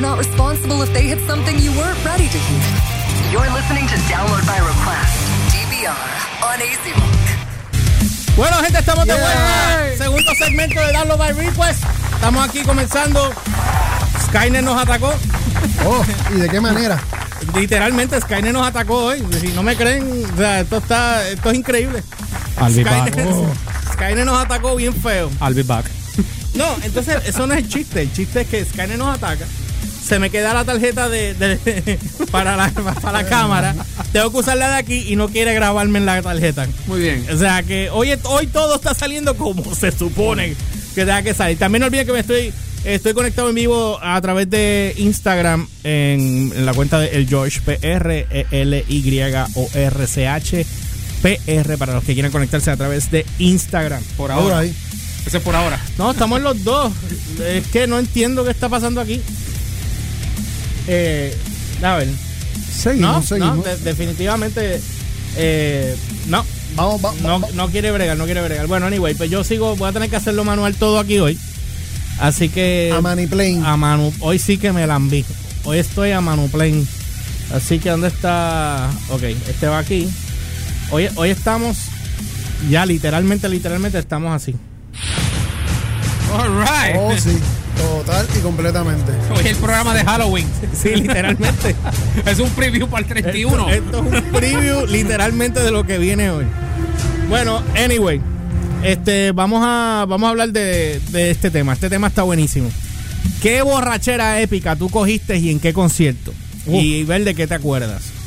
we're not responsible if they hit something you weren't ready to hear. You're listening to Download by Request, DVR, on Easy Rock. Bueno, gente, estamos de Yeah. vuelta. Segundo segmento de Darlo by Request. Estamos aquí comenzando. Skynet nos atacó. Oh, ¿y de qué manera? Literalmente, Skynet nos atacó hoy. Si no me creen, o sea, esto está, esto es increíble. I'll be back. Skynet, Skynet nos atacó bien feo. I'll be back. No, entonces eso no es el chiste. El chiste es que Skynet nos ataca. Se me queda la tarjeta de, de- para, la, para la cámara. Tengo que usarla de aquí y no quiere grabarme en la tarjeta. Muy bien. O sea que hoy, hoy todo está saliendo como se supone que tenga que salir. También no olviden que me estoy, estoy conectado en vivo a través de Instagram en, en la cuenta de El George PR, E L Y O R C H PR para los que quieran conectarse a través de Instagram. Por Ahora ahí. Ese es por ahora. No, estamos los dos. Es que no entiendo qué está pasando aquí. Eh, a ver. No, Seguimos, no, de- definitivamente. eh, no, Vamos, va- no, va- no quiere bregar, no quiere bregar. Bueno, anyway, pues yo sigo, voy a tener que hacerlo manual todo aquí hoy. Así que. a Maniplane. a manu, hoy sí que me la enví. Hoy estoy a Manuplane. Así que, ¿dónde está? Ok, este va aquí. Hoy, hoy estamos. Ya, literalmente, literalmente estamos así. All right. Oh, sí. Total y completamente. Hoy es el programa de Halloween. Sí, literalmente. es un preview para el 31. Esto, esto es un preview literalmente de lo que viene hoy. Bueno, anyway, este, vamos a, vamos a hablar de, de este tema. Este tema está buenísimo. ¿Qué borrachera épica tú cogiste y en qué concierto? Y ver de qué te acuerdas.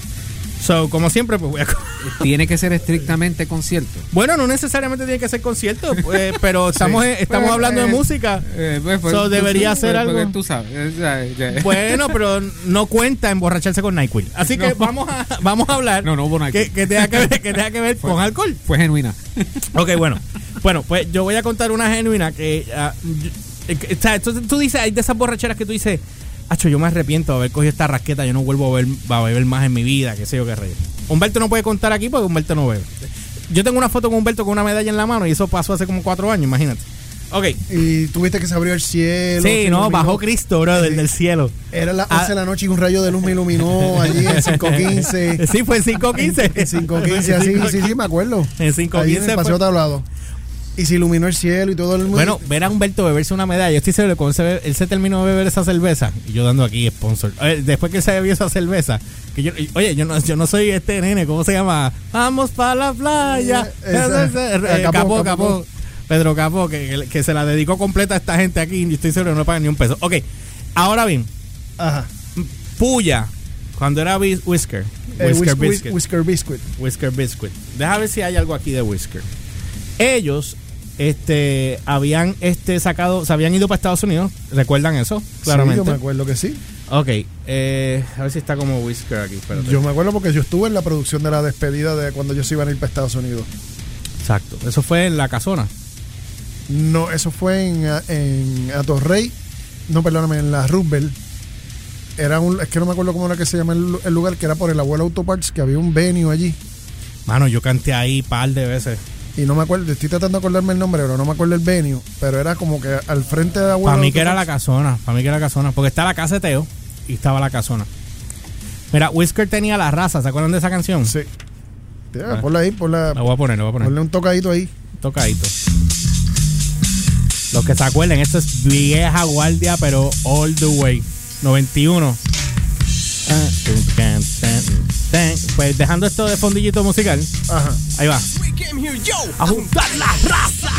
So, como siempre, pues voy a... Tiene que ser estrictamente concierto. Bueno, no necesariamente tiene que ser concierto, pues, pero estamos, estamos Pues, hablando de eh, música. Eh, pues, pues, So, debería pues, ser porque algo- Tú sabes. eh. Bueno, pero no cuenta emborracharse con NyQuil. Así que No. vamos a, vamos a hablar No, no hubo que, que tenga que ver, que tenga que ver con alcohol. Fue genuina. Ok, bueno. Bueno, pues yo voy a contar una genuina que. ah, yo- eh, que- o sea, tú, tú dices, hay de esas borracheras que tú dices, Acho, yo me arrepiento de haber cogido esta rasqueta, yo no vuelvo a, ver, a beber más en mi vida, qué sé yo qué rey. Humberto no puede contar aquí porque Humberto no bebe. Yo tengo una foto con Humberto con una medalla en la mano y eso pasó hace como cuatro años, imagínate. Ok. Y tuviste que se abrió el cielo. Sí, no, iluminó. bajó Cristo, brother, Sí. del cielo. Era las Ah. 11 de la noche y un rayo de luz me iluminó allí en 515. Sí, fue en 5.15. En 515, así, sí, sí, me acuerdo. En 5.15 Ahí en el fue- paseo tablado. Y se iluminó el cielo y todo el mundo. Bueno, ver a Humberto beberse una medalla. Yo estoy seguro que cuando se él se terminó de beber esa cerveza, y yo dando aquí sponsor. eh, después que él se bebió esa cerveza, que yo, oye, yo no, yo no soy este nene, ¿cómo se llama? Vamos para la playa. Eh, esa- Eh, Capó, Capó, Capó. Capó. Pedro Capó, que, que- se la dedicó completa a esta gente aquí y estoy seguro que no pagan ni un peso. Ok, ahora bien, Ajá. Puya, cuando era Whis- Whisker. Eh, Whisker whis- whis- Biscuit. Whisker Biscuit. Whisker Biscuit. Deja ver si hay algo aquí de Whisker. Ellos este habían este sacado, se habían ido para Estados Unidos, ¿recuerdan eso? Sí, Claramente. yo me acuerdo que sí. ok, eh, a ver si está como Whisker aquí, espérate. Yo me acuerdo porque yo estuve en la producción de la despedida de cuando ellos iban a ir para Estados Unidos. Exacto, eso fue en la casona. No, eso fue en, en Atorrey. No, perdóname, en la Roosevelt. Era un, es que no me acuerdo cómo era que se llama el, el lugar, que era por el abuelo Autoparts, que había un venue allí. Mano, yo canté ahí par de veces. Y no me acuerdo, estoy tratando de acordarme el nombre, pero no me acuerdo el venue. Pero era como que al frente de abuelo Para mí que era la casona, para mí que era la casona, porque está la casa de Teo y estaba la casona. Mira, Whisker tenía la raza, ¿se acuerdan de esa canción? Sí. Ya, ponla ahí, ponla, La voy a poner, la voy a poner. ponle un tocadito ahí. tocadito. Los que se acuerden, esto es vieja guardia, pero all the way. 91. Ah, Pues dejando esto de fondillito musical, Ajá. ahí va. A juntar la raza.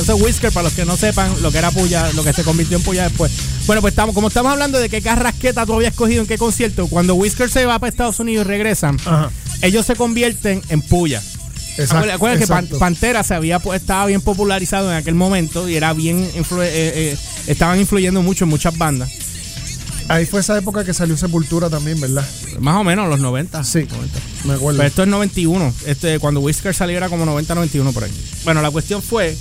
Eso es Whisker para los que no sepan lo que era Puya, lo que se convirtió en Puya después. Bueno, pues estamos, como estamos hablando de qué carrasqueta tú habías escogido en qué concierto, cuando Whisker se va para Estados Unidos y regresan, Ajá. ellos se convierten en Puya. Exacto. Acuérdate que. Pantera se había estaba bien popularizado en aquel momento y era bien influ- eh, eh, estaban influyendo mucho en muchas bandas. Ahí fue esa época que salió Sepultura también, ¿verdad? Más o menos los 90. Sí, me acuerdo. Pero esto es 91. Este, cuando Whisker salió era como 90, 91 por ahí. Bueno, la cuestión fue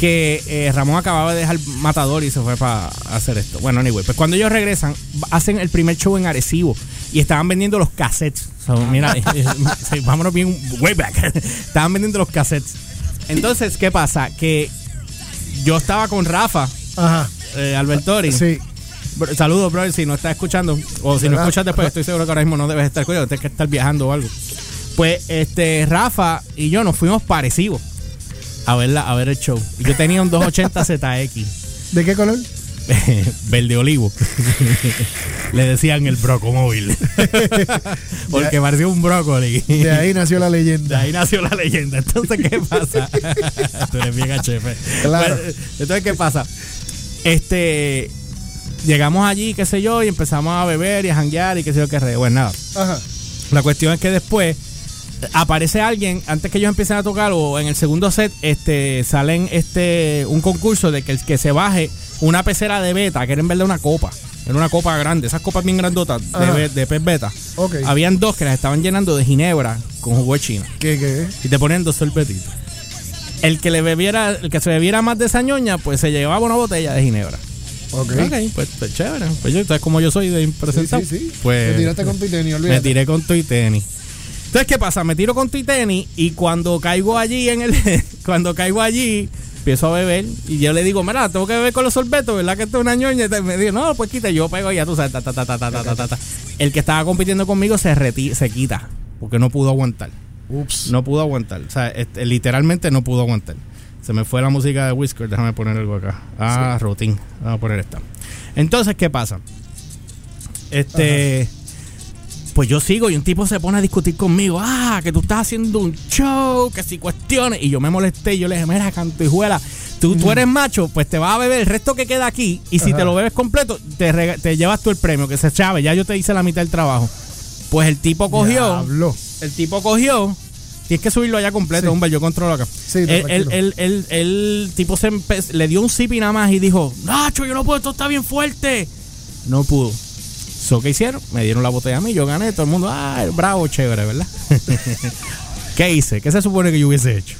que eh, Ramón acababa de dejar Matador y se fue para hacer esto. Bueno, anyway, pues cuando ellos regresan, hacen el primer show en Arecibo y estaban vendiendo los cassettes. So, mira, sí, vámonos bien way back. estaban vendiendo los cassettes. Entonces, ¿qué pasa? Que yo estaba con Rafa, Ajá. eh, Albertori. Sí. Saludos, bro, si no estás escuchando, o si no escuchas después, estoy seguro que ahora mismo no debes estar escuchando, tienes que estar viajando o algo. Pues, este, Rafa y yo nos fuimos parecidos a verla, a ver el show. Y Yo tenía un 280 ZX, ¿De qué color? verde olivo. Le decían el brocomóvil. Porque parecía un brócoli. De ahí nació la De leyenda. ahí nació la leyenda. Entonces, ¿qué pasa? Tú eres bien HF. Claro. Pues, Entonces, ¿qué pasa? Este. Llegamos allí, qué sé yo, y empezamos a beber y a janguear y qué sé yo qué re. Bueno, nada. Ajá. La cuestión es que después aparece alguien, antes que ellos empiecen a tocar, o en el segundo set, este, salen este un concurso de que el que se baje una pecera de beta, que era en verdad una copa. Era una copa grande, esas copas bien grandotas de, de pez beta. Ok. Habían dos que las estaban llenando de ginebra con jugo de china. ¿Qué, qué? Y te ponían dos sorbetitos. El que le bebiera, el que se bebiera más de esa ñoña, pues se llevaba una botella de ginebra. Ok. Pues, pues, chévere. Pues yo, ¿sabes cómo yo soy de Sí, impresentable? sí, sí. Pues, Te tiraste con tu tenis, me olvídate. tiré con tu y tenis. Entonces, ¿qué pasa? Me tiro con tu y tenis y cuando caigo allí en el cuando caigo allí empiezo a beber y yo le digo, mira, tengo que beber con los sorbetos, ¿verdad que esto es una ñoña? Y me dice, no, pues quita, yo pego y ya tú sabes, ta, ta, ta, ta, ta, ta, ta, ta, ta. El que estaba compitiendo conmigo se reti se quita porque no pudo aguantar. Ups. No pudo aguantar. O sea, este, literalmente no pudo aguantar. Se me fue la música de Whisker. Déjame poner algo acá. Ah, routine. Vamos a poner esta. Entonces, ¿qué pasa? Este. Pues yo sigo y un tipo se pone a discutir conmigo. Ah, que tú estás haciendo un show, que si cuestiones. Y yo me molesté y yo le dije, mira, cantijuela, tú, tú eres macho, pues te vas a beber el resto que queda aquí. Y si te lo bebes completo, te, rega- te llevas tú el premio, que se chave. Ya yo te hice la mitad del trabajo. Pues el tipo cogió. Diablo. El tipo cogió. Tienes que subirlo allá completo, Sí. hombre. Yo controlo acá. Sí, el, el, el, el- el tipo se le dio un sip y nada más y dijo: Nacho, yo no puedo, esto está bien fuerte. No pudo. So, ¿Qué hicieron? Me dieron la botella a mí, yo gané. Todo el mundo, ah, bravo, chévere, ¿verdad? ¿Qué hice? ¿Qué se supone que yo hubiese hecho?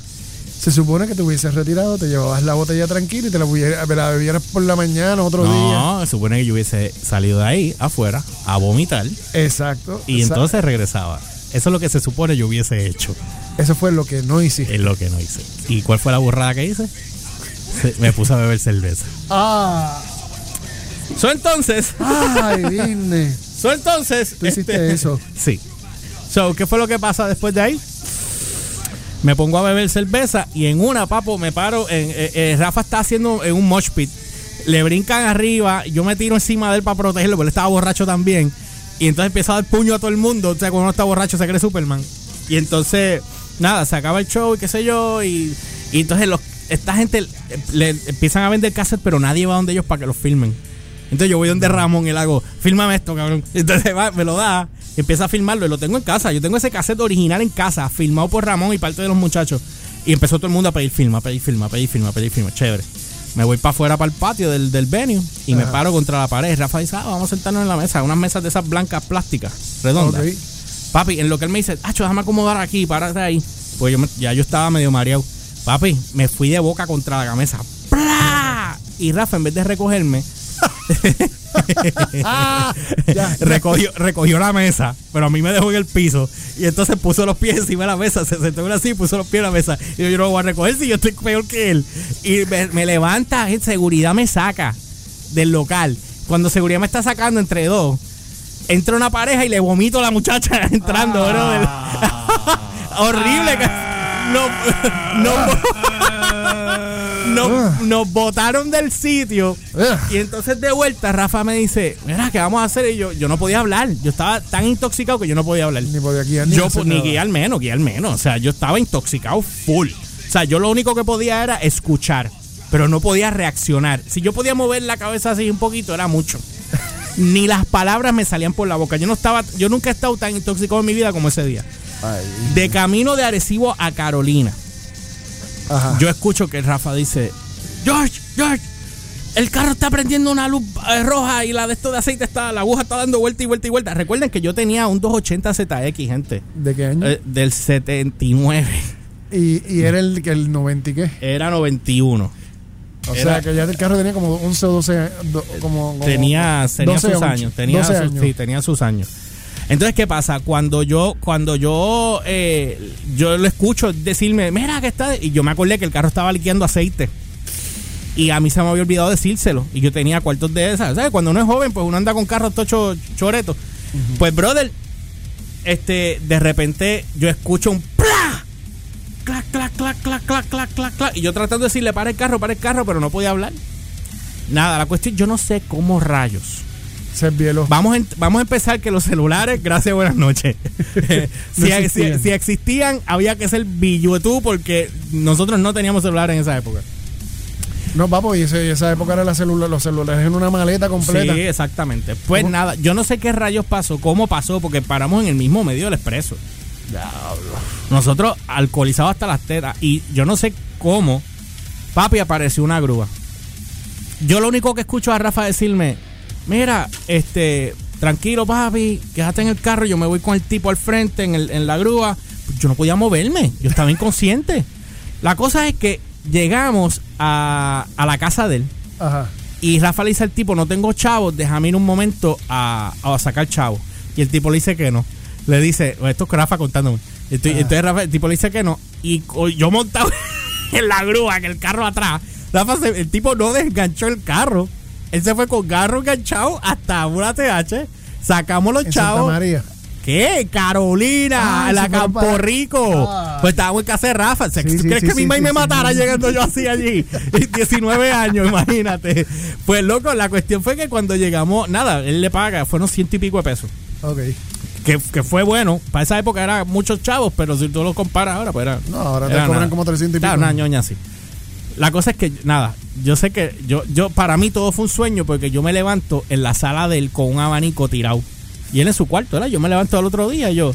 Se supone que te hubieses retirado, te llevabas la botella tranquila y te la, bebieras por la mañana otro día. No, se supone que yo hubiese salido de ahí, afuera, a vomitar Exacto. y entonces regresaba. Eso es lo que se supone yo hubiese hecho. Eso fue lo que no hiciste. Es lo que no hice. ¿Y cuál fue la burrada que hice? Me puse a beber cerveza. Ah. So entonces, Ay, Disney. so entonces. Tú hiciste eso. Sí. So, ¿qué fue lo que pasa después de ahí? Me pongo a beber cerveza y en una, papo, me paro. En, eh, eh, Rafa está haciendo en un mosh pit. Le brincan arriba, yo me tiro encima de él para protegerlo, porque él estaba borracho también. Y entonces empieza a dar puño a todo el mundo. O sea, cuando uno está borracho se cree Superman. Y entonces, nada, se acaba el show y qué sé yo. Y, y entonces los, esta gente eh, le empiezan a vender cassettes, pero nadie va donde ellos para que los filmen. Entonces yo voy donde Ramón y le hago, fílmame esto, cabrón. Entonces va, me lo da, y empieza a filmarlo y lo tengo en casa. Yo tengo ese cassette original en casa, filmado por Ramón y parte de los muchachos. Y empezó todo el mundo a pedir filma, a pedir filma, a pedir filma, a pedir filma. Chévere. Me voy para afuera, para el patio del, del venue y me paro contra la pared. Rafa dice, ah, vamos a sentarnos en la mesa. Unas mesas de esas blancas plásticas, redondas. Papi, en lo que él me dice, Acho, déjame acomodar aquí, párate ahí. Pues yo me- ya yo estaba medio mareado. Papi, me fui de boca contra la mesa. ¡Plá! Y Rafa, en vez de recogerme, Ah, ya. recogió, recogió la mesa, pero a mí me dejó en el piso. Y entonces puso los pies encima de la mesa, se sentó así y puso los pies en la mesa. Y yo, yo no lo voy a recoger si yo estoy peor que él. Y me, me levanta, y seguridad me saca del local. Cuando seguridad me está sacando entre dos, entra una pareja y le vomito a la muchacha entrando, brother. Horrible. que- No, no, nos, nos botaron del sitio. Ugh. Y entonces de vuelta Rafa me dice, mira, ¿qué vamos a hacer? Y yo, yo no podía hablar. Yo estaba tan intoxicado que yo no podía hablar. Ni podía guiar ni yo ni guiar menos, guiar menos. O sea, yo estaba intoxicado full. O sea, yo lo único que podía era escuchar, pero no podía reaccionar. Si yo podía mover la cabeza así un poquito, era mucho. Ni las palabras me salían por la boca. Yo no estaba, yo nunca he estado tan intoxicado en mi vida como ese día. Ay, De camino de Arecibo a Carolina. Ajá. Yo escucho que Rafa dice, George, George, el carro está prendiendo una luz eh, roja y la de esto de aceite está, la aguja está dando vuelta y vuelta y vuelta. Recuerden que yo tenía un 280 ZX, gente, ¿De qué año? eh, del 79. y, y era el, el 90 y qué. Era 91. O Era- sea, que ya el carro tenía como 11 o 12 años. do- Como, como tenía, tenía 12 sus once, años, tenía 12 sus, años. sí, tenía sus años. Entonces, ¿qué pasa? Cuando yo, cuando yo, eh, yo lo escucho decirme, mira que está, y yo me acordé que el carro estaba liqueando aceite. Y a mí se me había olvidado decírselo. Y yo tenía cuartos de esas. ¿Sabes? Cuando uno es joven, pues uno anda con carros tocho choretos. Pues, brother, este, de repente yo escucho un ¡plá! Clac, clac, clac, clac, clac, clac, clac, clac. Y yo tratando de decirle, para el carro, para el carro, pero no podía hablar. Nada, la cuestión, yo no sé cómo rayos. Se violó. Vamos, en- vamos a empezar que los celulares, gracias, buenas noches. si, No si- existían. si existían, había que ser billuetú porque nosotros no teníamos celular en esa época. No, papo, y esa época era la celula, los celulares en una maleta completa. Sí, exactamente. Pues ¿Cómo? nada, yo no sé qué rayos pasó, cómo pasó, porque paramos en el mismo medio del expreso. Nosotros alcoholizados hasta las tetas. Y yo no sé cómo, papi, apareció una grúa. Yo lo único que escucho a Rafa decirme, mira, este, tranquilo, papi, quédate en el carro, yo me voy con el tipo al frente en, el- en la grúa. Yo no podía moverme, yo estaba inconsciente. La cosa es que llegamos a, a la casa de él. Ajá. Y Rafa le dice al tipo, no tengo chavos, déjame ir un momento a, a sacar chavos. Y el tipo le dice que no. Le dice, esto es Rafa contándome. Estoy-. Entonces Rafa, el tipo le dice que no. Y yo montado en la grúa, en el carro atrás. Rafa, se- el tipo no desganchó el carro. Él se fue con carro enganchado hasta una TH. Sacamos los En Santa chavos. María. ¿Qué? Carolina, Ah, la Campo para- Rico. Ah. Pues estábamos en casa de Rafa. ¿Se- Sí, ¿Tú sí, crees sí, que sí, mi mamá me matara llegando yo así allí? 19 años, imagínate. Pues loco, la cuestión fue que cuando llegamos, nada, él le paga, fueron ciento y pico de pesos. Ok. Que, que fue bueno. Para esa época era muchos chavos, pero si tú lo comparas ahora, pues era. No, ahora te era cobran como 300 y pico. una ñoña así. La cosa es que, nada, yo sé que yo, yo, para mí todo fue un sueño porque yo me levanto en la sala de él con un abanico tirado. Y él en su cuarto, ¿verdad? Yo me levanto al otro día y yo,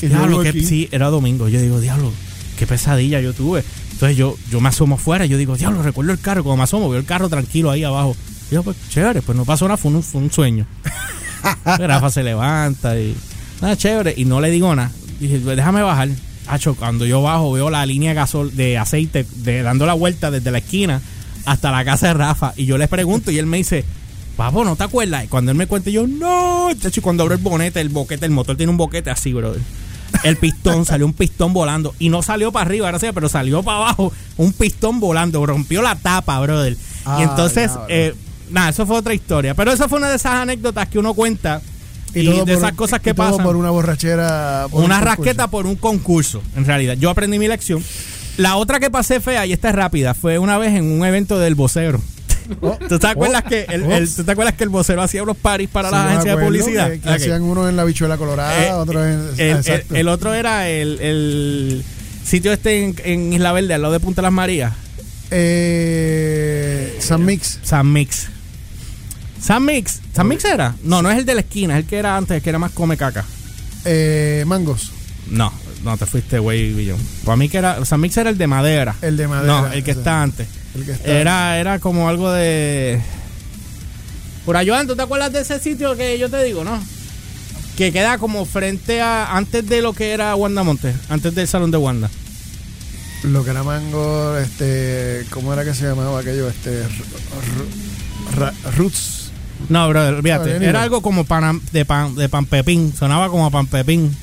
diablo, que, sí, era domingo. Yo digo, diablo, qué pesadilla yo tuve. Entonces yo, yo me asomo afuera, yo digo, diablo, recuerdo el carro. Cuando me asomo, veo el carro tranquilo ahí abajo. Y yo, pues, chévere, pues no pasó nada, fue un, fue un sueño. Rafa se levanta y, nada, chévere. Y no le digo nada. Dije, "Pues, déjame bajar. Hacho, cuando yo bajo, veo la línea de gasol de aceite de, dando la vuelta desde la esquina hasta la casa de Rafa. Y yo le pregunto y él me dice, Papo, ¿no te acuerdas? Y cuando él me cuenta, yo, no. Chacho, y cuando abro el bonete, el boquete, el motor tiene un boquete así, brother. El pistón, salió un pistón volando. Y no salió para arriba, gracias, pero salió para abajo. Un pistón volando. Rompió la tapa, brother. Ah, y entonces, eh, nada, eso fue otra historia. Pero esa fue una de esas anécdotas que uno cuenta. Y, de por- esas cosas y que todo pasan. por una borrachera. por Una un rasqueta por un concurso, en realidad. Yo aprendí mi lección. La otra que pasé fea, y esta es rápida, fue una vez en un evento del vocero. Oh, ¿Tú te acuerdas oh, que el, el- ups. ¿tú te acuerdas que el vocero hacía unos paris para Sí, las agencias de publicidad? Que, que Ok. hacían uno en la bichuela colorada, Eh, otro en. el, exacto. el- el otro era el, el sitio este en, en Isla Verde, al lado de Punta Las Marías. Eh, San Mix. San Mix. San Mix. ¿San Mix era? No, no es el de la esquina, es el que era antes, el que era más come caca. Eh, Mangos. No, no te fuiste, güey, Billón. Para mí que era. San Mix era el de madera. El de madera. No, el que está antes. El que está. Era, era como algo de. Por Ayudan, ¿tú te acuerdas de ese sitio que yo te digo, no? Que queda como frente a. Antes de lo que era Wanda Monte, antes del salón de Wanda. Lo que era Mango, este. ¿Cómo era que se llamaba aquello? Este. Roots. No, brother, olvídate. Era algo como pan, de pan de pan pepín. Sonaba como pan pepín.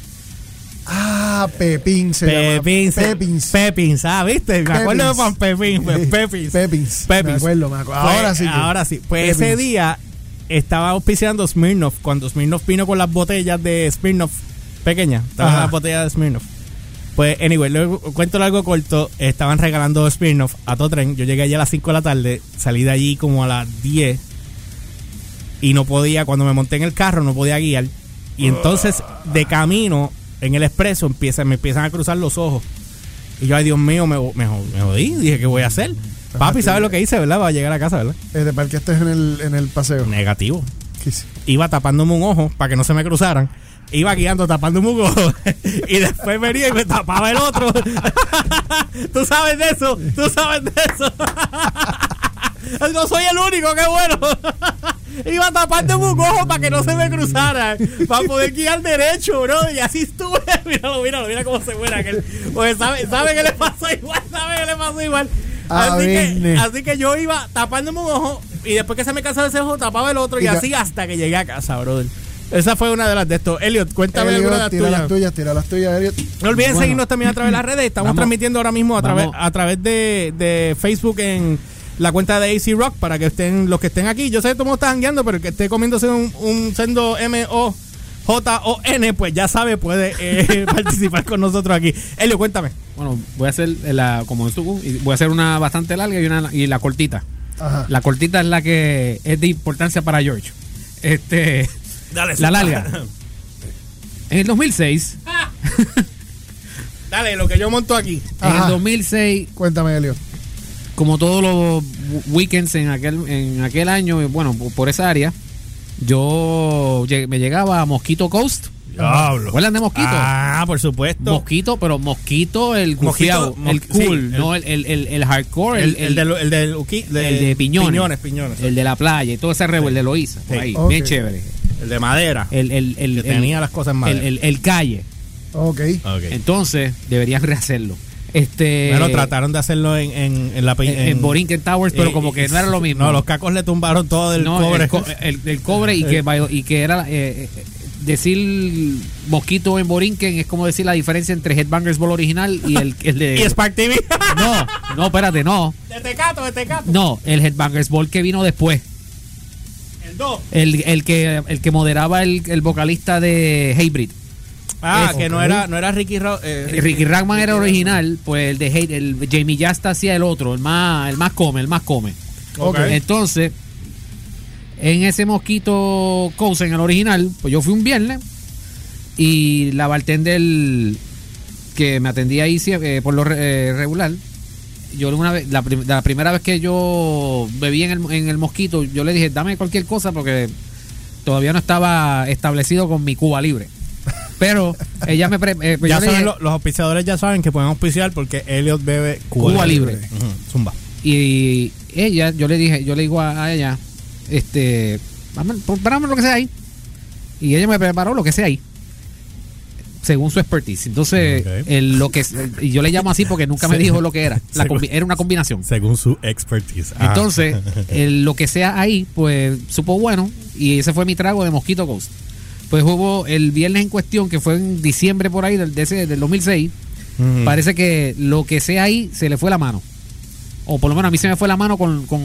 Ah, Pepín se llama. Pepín. se- Pepins. Pepins, ah, ¿viste? Me acuerdo de pan pepín. pues. Pepins. Pepins. Pepins. Me acuerdo, me acuerdo. Pues, Ahora sí. que- Ahora sí. Pues ese día estaba auspiciando Smirnoff. Cuando Smirnoff vino con las botellas de Smirnoff pequeñas. Estaban las botellas de Smirnoff. Pues, anyway, luego cuento algo corto. Estaban regalando Smirnoff a todo tren. Yo llegué allí a las 5 de la tarde. Salí de allí como a las 10. Y no podía, cuando me monté en el carro, no podía guiar. Y entonces, de camino, en el expreso, empieza, me empiezan a cruzar los ojos. Y yo, ay Dios mío, me, me, me jodí. Dije, ¿qué voy a hacer? Papi, ¿sabes lo que hice, verdad? Va a llegar a casa, ¿verdad? Eh, de para que estés en el, en el paseo. Negativo. ¿Qué hice? Iba tapándome un ojo para que no se me cruzaran. Iba guiando tapándome un ojo. y después venía y me tapaba el otro. Tú sabes de eso. Tú sabes de eso. no soy el único, qué bueno. Iba tapándome un ojo para que no se me cruzaran. Para poder guiar derecho, bro. Y así estuve. míralo, míralo, mira cómo se muere aquel. Pues sabe, sabe que le pasó igual. Sabe que le pasó igual. A Así que, así que yo iba tapándome un ojo y después que se me cansaba ese ojo tapaba el otro y, así hasta que llegué a casa, brother. Esa fue una de las de estos. Elliot, cuéntame Elliot, alguna de tira las las tuyas. tuyas, tira las tuyas, Elliot. No olviden Bueno. seguirnos también a través de las redes. Estamos Vamos. transmitiendo ahora mismo a través, a través de, de Facebook en la cuenta de AC Rock para que estén los que estén aquí. Yo sé que todo el mundo está jangueando, pero el que esté comiéndose un, un sendo M-O-J-O-N, pues ya sabe, puede eh, participar con nosotros aquí. Elio, cuéntame. Bueno, voy a hacer la, como tú, y voy a hacer una bastante larga y una y la cortita. Ajá. La cortita es la que es de importancia para George. Este, Dale, la larga. En el 2006, Dale, lo que yo monto aquí. en el 2006, Cuéntame, Elio. Como todos los weekends en aquel en aquel año, bueno, por- esa área, yo lleg- me llegaba a Mosquito Coast. Diablo. ¿Recuerdan de Mosquito? Ah, por supuesto. Mosquito, pero Mosquito el gufiado, Mosquito, el cool, sí, el- no el, el, el, el hardcore, el, el, el, del, el del uki- el de piñones, Piñones, piñones. el de la playa y todo ese rebo, el de Loíza, por Sí. ahí, bien chévere. El de madera. El, el, el, que el- tenía las cosas en madera. el, el calle. Ok. Ok. Entonces, deberían rehacerlo. Este bueno, trataron de hacerlo en, en, en la pi- en, en Borinquen Towers, pero eh, como que no era lo mismo. No, los cacos le tumbaron todo el No, cobre. El, co- el- el cobre y que, y que era eh, eh, decir mosquito en Borinquen es como decir la diferencia entre Headbangers Ball original y el, el de y Spark TV. No, no, espérate, no. de Tecato, de Tecato. No, el Headbangers Ball que vino después. El 2. El, el que el que moderaba el, el vocalista de Hatebreed. Ah, Eso, que no era, no era Ricky, Ro- eh, Ricky Ragman era original, pues el de Hate, el Jamie Jasta hacía el otro, el más, el más come, el más come. Entonces, en ese mosquito Coast, en el original, pues yo fui un viernes y la bartender que me atendía ahí eh, por lo re- eh, regular, yo una vez, la, prim- la primera vez que yo bebí en el, en el mosquito, yo le dije, dame cualquier cosa porque todavía no estaba establecido con mi Cuba libre. Pero ella me... pre- eh, pues ya saben, los auspiciadores ya saben que pueden auspiciar porque Elliot bebe Cuba Libre. Ujú, Zumba. Y ella, yo le dije, yo le digo a, a ella, este, prepárame lo que sea ahí. Y ella me preparó lo que sea ahí. Según su expertise. Entonces, el- lo que y yo le llamo así porque nunca me dijo lo que era. La Según- era una combinación. Según su expertise. Ah. Entonces, el- lo que sea ahí, pues supo bueno. Y ese fue mi trago de Mosquito Ghost. Pues hubo el viernes en cuestión, que fue en diciembre por ahí del, de ese- del 2006. Ujú. Parece que lo que sea ahí se le fue la mano. O por lo menos a mí se me fue la mano con, con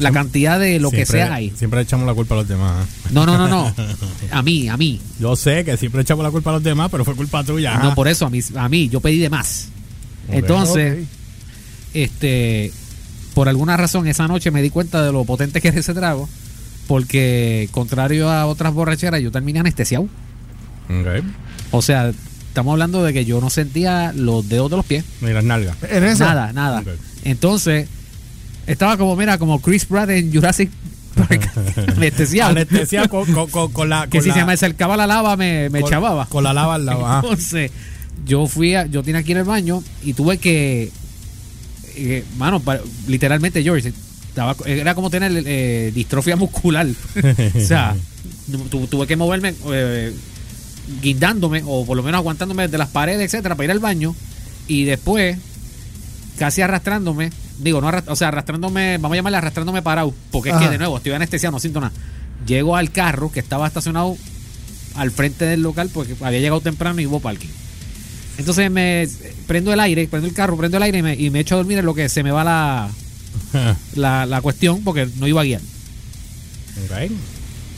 la cantidad de lo que sea ahí. Siempre echamos la culpa a los demás. No, no, no, no. A mí, a mí. Yo sé que siempre echamos la culpa a los demás, pero fue culpa tuya. No por eso, a mí, a mí. Yo pedí de más. Entonces, este, por alguna razón esa noche me di cuenta de lo potente que era ese trago. Porque, contrario a otras borracheras, yo terminé anestesiado. Ok. O sea, estamos hablando de que yo no sentía los dedos de los pies. Ni las nalgas. En esa. Nada, nada. Entonces, estaba como, mira, como Chris Pratt en Jurassic Park, anestesiado. Anestesia con, con, con, con la. que con si la- se me acercaba la lava me, me con- chavaba. Con la lava al ajá. Entonces, yo fui a, yo tenía que ir al baño y tuve que, eh, mano, pa- literalmente, George, estaba, era como tener eh, distrofia muscular. o sea, tu- tuve que moverme eh, guindándome o por lo menos aguantándome de las paredes, etcétera, para ir al baño y después casi arrastrándome, digo, no arrast- o sea, arrastrándome, vamos a llamarle arrastrándome parado, porque es que de nuevo estoy anestesiado, no siento nada. Llego al carro que estaba estacionado al frente del local porque había llegado temprano y hubo parking. Entonces me prendo el aire, prendo el carro, prendo el aire y me, y me echo a dormir en lo que se me va la, la, la cuestión porque no iba a guiar.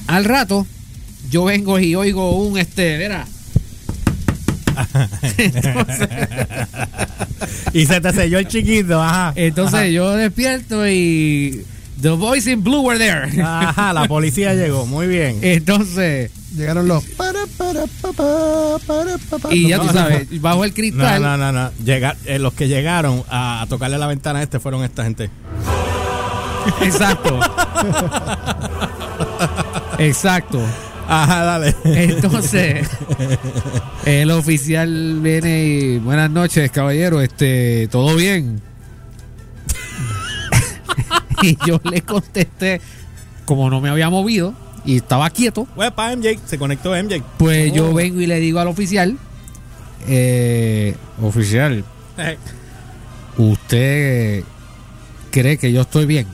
Al rato, yo vengo y oigo un este, verá. entonces, Y se te selló el chiquito. Ajá. entonces yo despierto y The Boys in Blue were there. Ajá, la policía llegó. Muy bien. Entonces, Llegaron los. Para, para, pa, pa, para, pa, pa. y ya no, tú no. sabes, bajo el No, cristal. no, no, no. Llega- eh, los que llegaron a, a tocarle la ventana a este fueron esta gente. Exacto. Exacto. Ajá, dale. Entonces, el oficial viene y buenas noches, caballero, este, ¿todo bien? y yo le contesté, como no me había movido y estaba quieto, Pues para MJ, se conectó MJ. pues yo vengo y le digo al oficial, eh, oficial, ¿usted cree que yo estoy bien?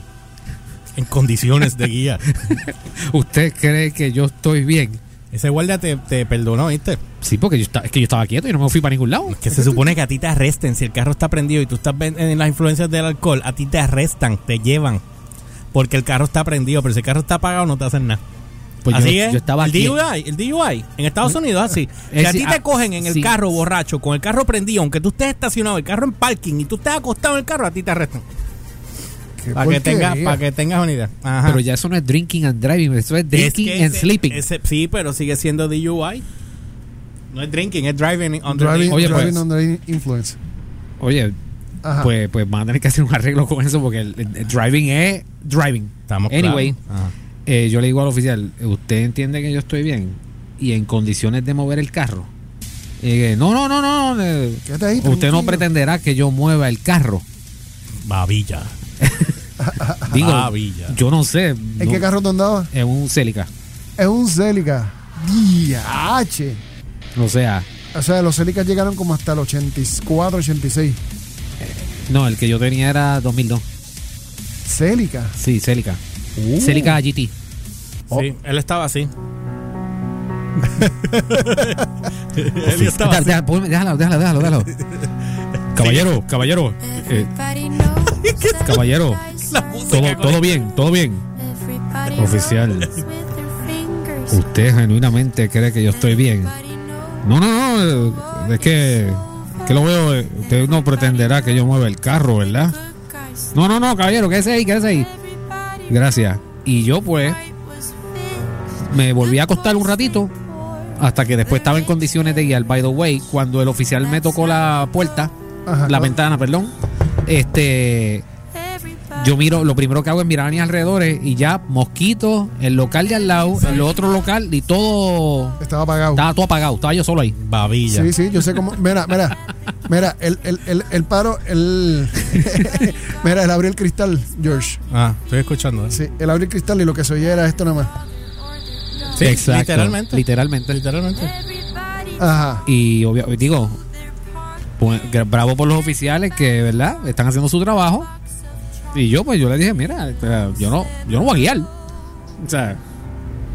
En condiciones de guía. ¿Usted cree que yo estoy bien? Ese guardia te, te perdonó, ¿viste? Sí, porque yo esta- es que yo estaba quieto y no me fui para ningún lado. Que se supone que a ti te arresten. Si el carro está prendido y tú estás en las influencias del alcohol, a ti te arrestan, te llevan. Porque el carro está prendido. Pero si el carro está apagado, no te hacen nada. Pues así yo, es. yo estaba el. DUI, el DUI. En Estados Unidos es así. Es Si a ti te ah, cogen en el sí. carro borracho, con el carro prendido, aunque tú estés estacionado, el carro en parking y tú estés acostado en el carro, a ti te arrestan. Para que, tengas, porquería. para que tengas una idea. Ajá. Pero ya eso no es drinking and driving, eso es Es drinking que and ese- sleeping. ese- sí, pero sigue siendo DUI. No es drinking, es driving under Driving, Oye, driving pues- under influence. Oye, Ajá. pues, pues van a tener que hacer un arreglo con eso porque el, el- el driving es driving. Estamos Anyway, eh, yo le digo al oficial, ¿usted entiende que yo estoy bien? Y en condiciones de mover el carro. Eh, no, no, no, no. eh, ahí, usted no pretenderá que yo mueva el carro. Babilla. Digo, Ah, Villa. yo no sé. ¿En no- qué carro tú andabas? En un Celica. Es un Celica. DH. O sea, O sea, los Celicas llegaron como hasta el 84, 86. no, el que yo tenía era 2002. Celica. Sí, Celica. Uh. Celica GT. Oh. Sí, él estaba así. él estaba así. Déjalo, déjalo, déjalo, déjalo. Caballero, caballero. eh, caballero. Todo, todo bien, todo bien. Oficial. ¿Usted genuinamente cree que yo estoy bien? No, no, no. Es que, que lo veo. Usted no pretenderá que yo mueva el carro, ¿verdad? No, no, no, caballero, quédese ahí, quédese ahí. Gracias. Y yo, pues, me volví a acostar un ratito hasta que después estaba en condiciones de guiar. By the way, cuando el oficial me tocó la puerta, Ajá, la claro. ventana, perdón, este, yo miro, lo primero que hago es mirar a mis alrededores y ya mosquitos, el local de al lado, el otro local y todo Estaba apagado. estaba todo apagado, estaba yo solo ahí. Babilla. Sí, sí, yo sé cómo. Mira, mira, mira, el, el, el, el paro, el. mira, el abrir el cristal, George. Ah, estoy escuchando. ¿eh? Sí, el abrir el cristal y lo que se oía era esto nada más. Sí, Exacto, literalmente. literalmente. Literalmente. Ajá. Y obvio, digo, pues, bravo por los oficiales que, ¿verdad? Están haciendo su trabajo. Y yo, pues, yo le dije, mira, eh, yo no, yo no voy a guiar. O sea,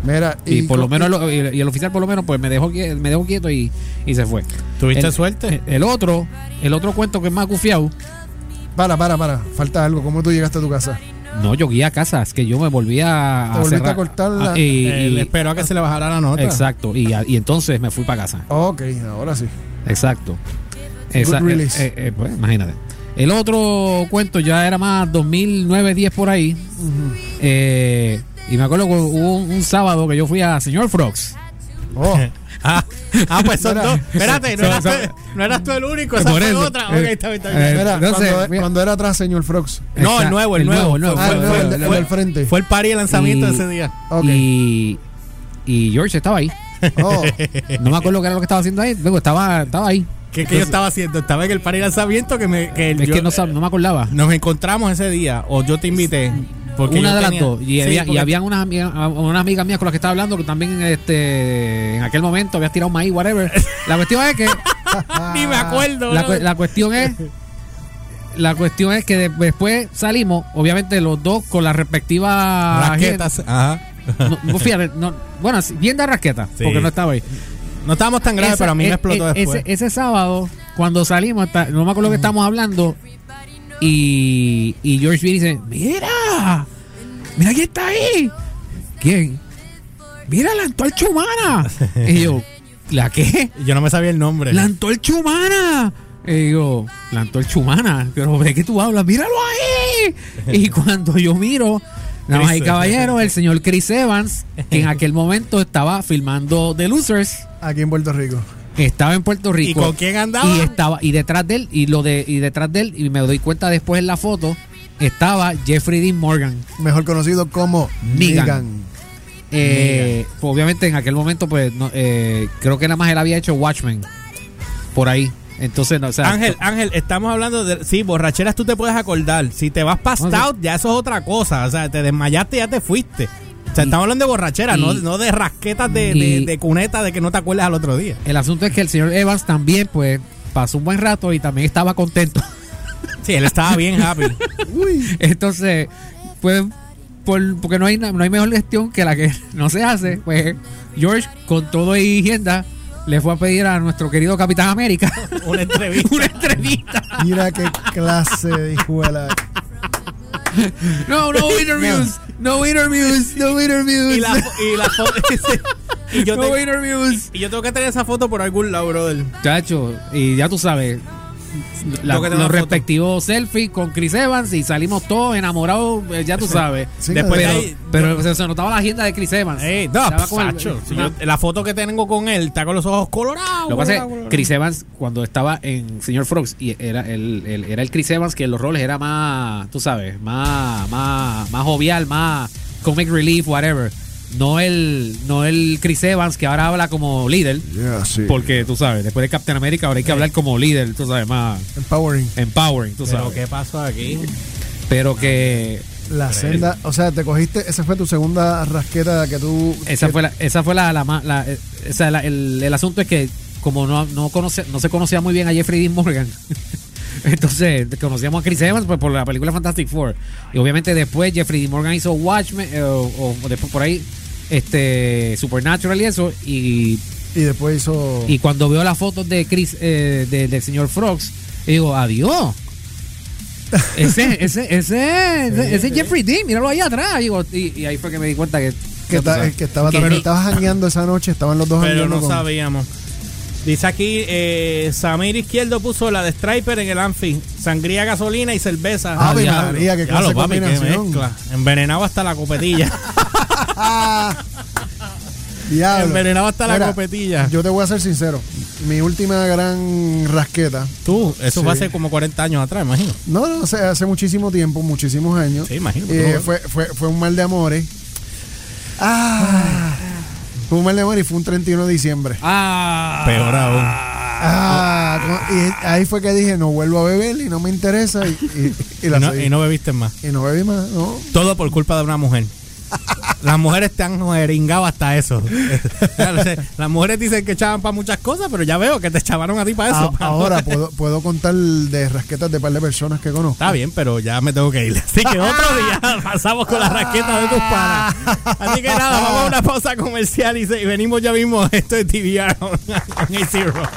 Mira, y, por lo menos, lo- y, y el oficial por lo menos, pues me dejó, me dejó quieto y, y se fue. ¿Tuviste El- suerte? El otro, el otro cuento que es más gufiado, Para, para, para. Falta algo. ¿Cómo tú llegaste a tu casa? no, yo guié a casa, es que yo me volví a, Te a volviste cerrar- a cortar la- Ah, y- Él y- esperó a que se le bajara la nota. exacto, y, y entonces me fui para casa. Ok, ahora sí. Exacto. Esa- Good release. eh, eh, pues, imagínate. El otro cuento ya era más 2009, 10 por ahí. Eh, y me acuerdo que hubo un, un sábado que yo fui a Señor Frogs. Oh, Ah, ah, pues son dos. Espérate, no eras, tú, no eras tú el único, esa fue otra. eh, ok, está bien, está bien. eh, mira, cuando, era atrás, señor Frogs. no, el nuevo, el, nuevo. el nuevo. Ah, el fue- el, fue- del- el del frente. Fue el party de lanzamiento Y- ese día. Ok. Y, y George estaba ahí. Oh, No me acuerdo qué era lo que estaba haciendo ahí. Luego estaba, estaba ahí. ¿Qué, qué yo estaba haciendo? Estaba en el party de lanzamiento que, me, que Es yo- que no, me acordaba. nos encontramos ese día o yo te invité. Porque una de las tenía- dos. Y, Sí, había, y habían unas amigas, unas amigas mías con las que estaba hablando que también este, en aquel momento habías tirado maíz, whatever. La cuestión es que Ni me acuerdo. la, cuestión es la cuestión es que de- después salimos, obviamente los dos con las respectivas Raquetas. Ajá. No, fíjate, no, bueno, bien de rasqueta, Sí. porque no estaba ahí. No estábamos tan graves, pero a mí me e- explotó e- después. Ese, ese sábado, cuando salimos, hasta- no me acuerdo que estábamos hablando, y, y George B dice, mira, mira quién está ahí. ¿Quién? Mira la antorcha humana. y yo, ¿la qué? Yo no me sabía el nombre. La antorcha humana. Y digo, la antorcha humana. Pero ¿de qué tú hablas? ¡Míralo ahí! Y cuando yo miro, nada más y Chris caballero, el señor Chris Evans, que en aquel momento estaba filmando The Losers, aquí en Puerto Rico. estaba en Puerto Rico. ¿Y con quién andaba? Y estaba, y detrás de él, y lo de, y detrás de él, y me doy cuenta después en la foto, estaba Jeffrey Dean Morgan. Mejor conocido como Negan. Negan. Eh, pues, obviamente en aquel momento, pues, no, eh, creo que nada más él había hecho Watchmen. Por ahí. Entonces, no, o sea, Ángel, Ángel, estamos hablando de. Sí, borracheras tú te puedes acordar. Si te vas No, sí. out, ya eso es otra cosa. O sea, te desmayaste y ya te fuiste. O sea, Y- estamos hablando de borrachera, y- no, no de rasquetas de, de, y- de cuneta de que no te acuerdas al otro día. El asunto es que el señor Evans también, pues, pasó un buen rato y también estaba contento. Sí, él estaba bien happy. Uy. Entonces, pues, por, porque no hay, no hay mejor gestión que la que no se hace, pues George, con todo y agenda, le fue a pedir a nuestro querido Capitán América Una entrevista. una entrevista. Mira qué clase de hijuela. No, no interviews. No interviews. No interviews. y la, y la foto. y, yo no te- interviews. y yo tengo que tener esa foto por algún lado, brother. Chacho, y ya tú sabes, la- los respectivos selfies con Chris Evans y salimos todos enamorados, eh, ya tú sabes. Sí, Después de pero, ahí- pero se, se notaba la agenda de Chris Evans. No, el- yo- la foto que tengo con él está con los ojos colorados. Lo que pasa es colorados, que colorados. Chris Evans, cuando estaba en Señor Frogs, y era el, el- era el Chris Evans que en los roles era más, tú sabes, más, más, más jovial, más comic relief, whatever. No el, no el Chris Evans que ahora habla como líder, Yeah, sí. porque tú sabes, después de Captain America ahora hay que hablar como líder, tú sabes, más Empowering. empowering, tú Pero sabes. ¿qué pasó aquí? Pero que La senda, o sea, te cogiste, esa fue tu segunda rasqueta que tú. esa que- fue la, esa fue la, la, más- la- eh, esa, la- el, el asunto es que como no, no conoce, no se conocía muy bien a Jeffrey Dean Morgan, entonces conocíamos a Chris Evans pues, por la película Fantastic Four. Y obviamente después Jeffrey Dean Morgan hizo Watchmen, eh, o, o después por ahí, este Supernatural y eso. Y, Y después hizo. y cuando veo las fotos de Chris, eh, de- del señor Frogs, digo, adiós. Ese, ese, ese, ese, ese es Jeffrey Dean, míralo ahí atrás. Digo, y, y ahí fue que me di cuenta que, que, ta- sabes. que estaba Que también estabas jangueando esa noche, estaban los dos Pero no con- sabíamos. Dice aquí, eh, Samir Izquierdo puso la de Striper en el Anfi. Sangría, gasolina y cerveza. Ave diablo. María, qué Ya clase lo de papi, combinación. mezcla. Envenenado hasta la copetilla. Diablo. Envenenado hasta la Mira, copetilla. Yo te voy a ser sincero. Mi última gran rasqueta. Tú, eso Sí. fue hace como 40 años atrás, imagino. No, no, hace, hace muchísimo tiempo, muchísimos años. Sí, imagino. Eh, fue, fue, fue un mal de amores. Ah, fue un mal de amores y fue un 31 de diciembre. Ah, Peor aún. Ah, y ahí fue que dije, no vuelvo a beber y no me interesa. Y, y- y la Y no, no bebiste más. Y no bebí más, ¿no? Todo por culpa de una mujer. Las mujeres te han jeringado hasta eso. Las mujeres dicen que echaban para muchas cosas, pero ya veo que te echaban a ti para eso. A- ahora puedo, puedo contar de rasquetas de par de personas que conozco. Está bien, pero ya me tengo que ir. Así que otro día pasamos con la raqueta de tus panas. Así que nada, vamos a una pausa comercial y, se- y venimos ya mismo. Esto es TVR on, on AC Rock.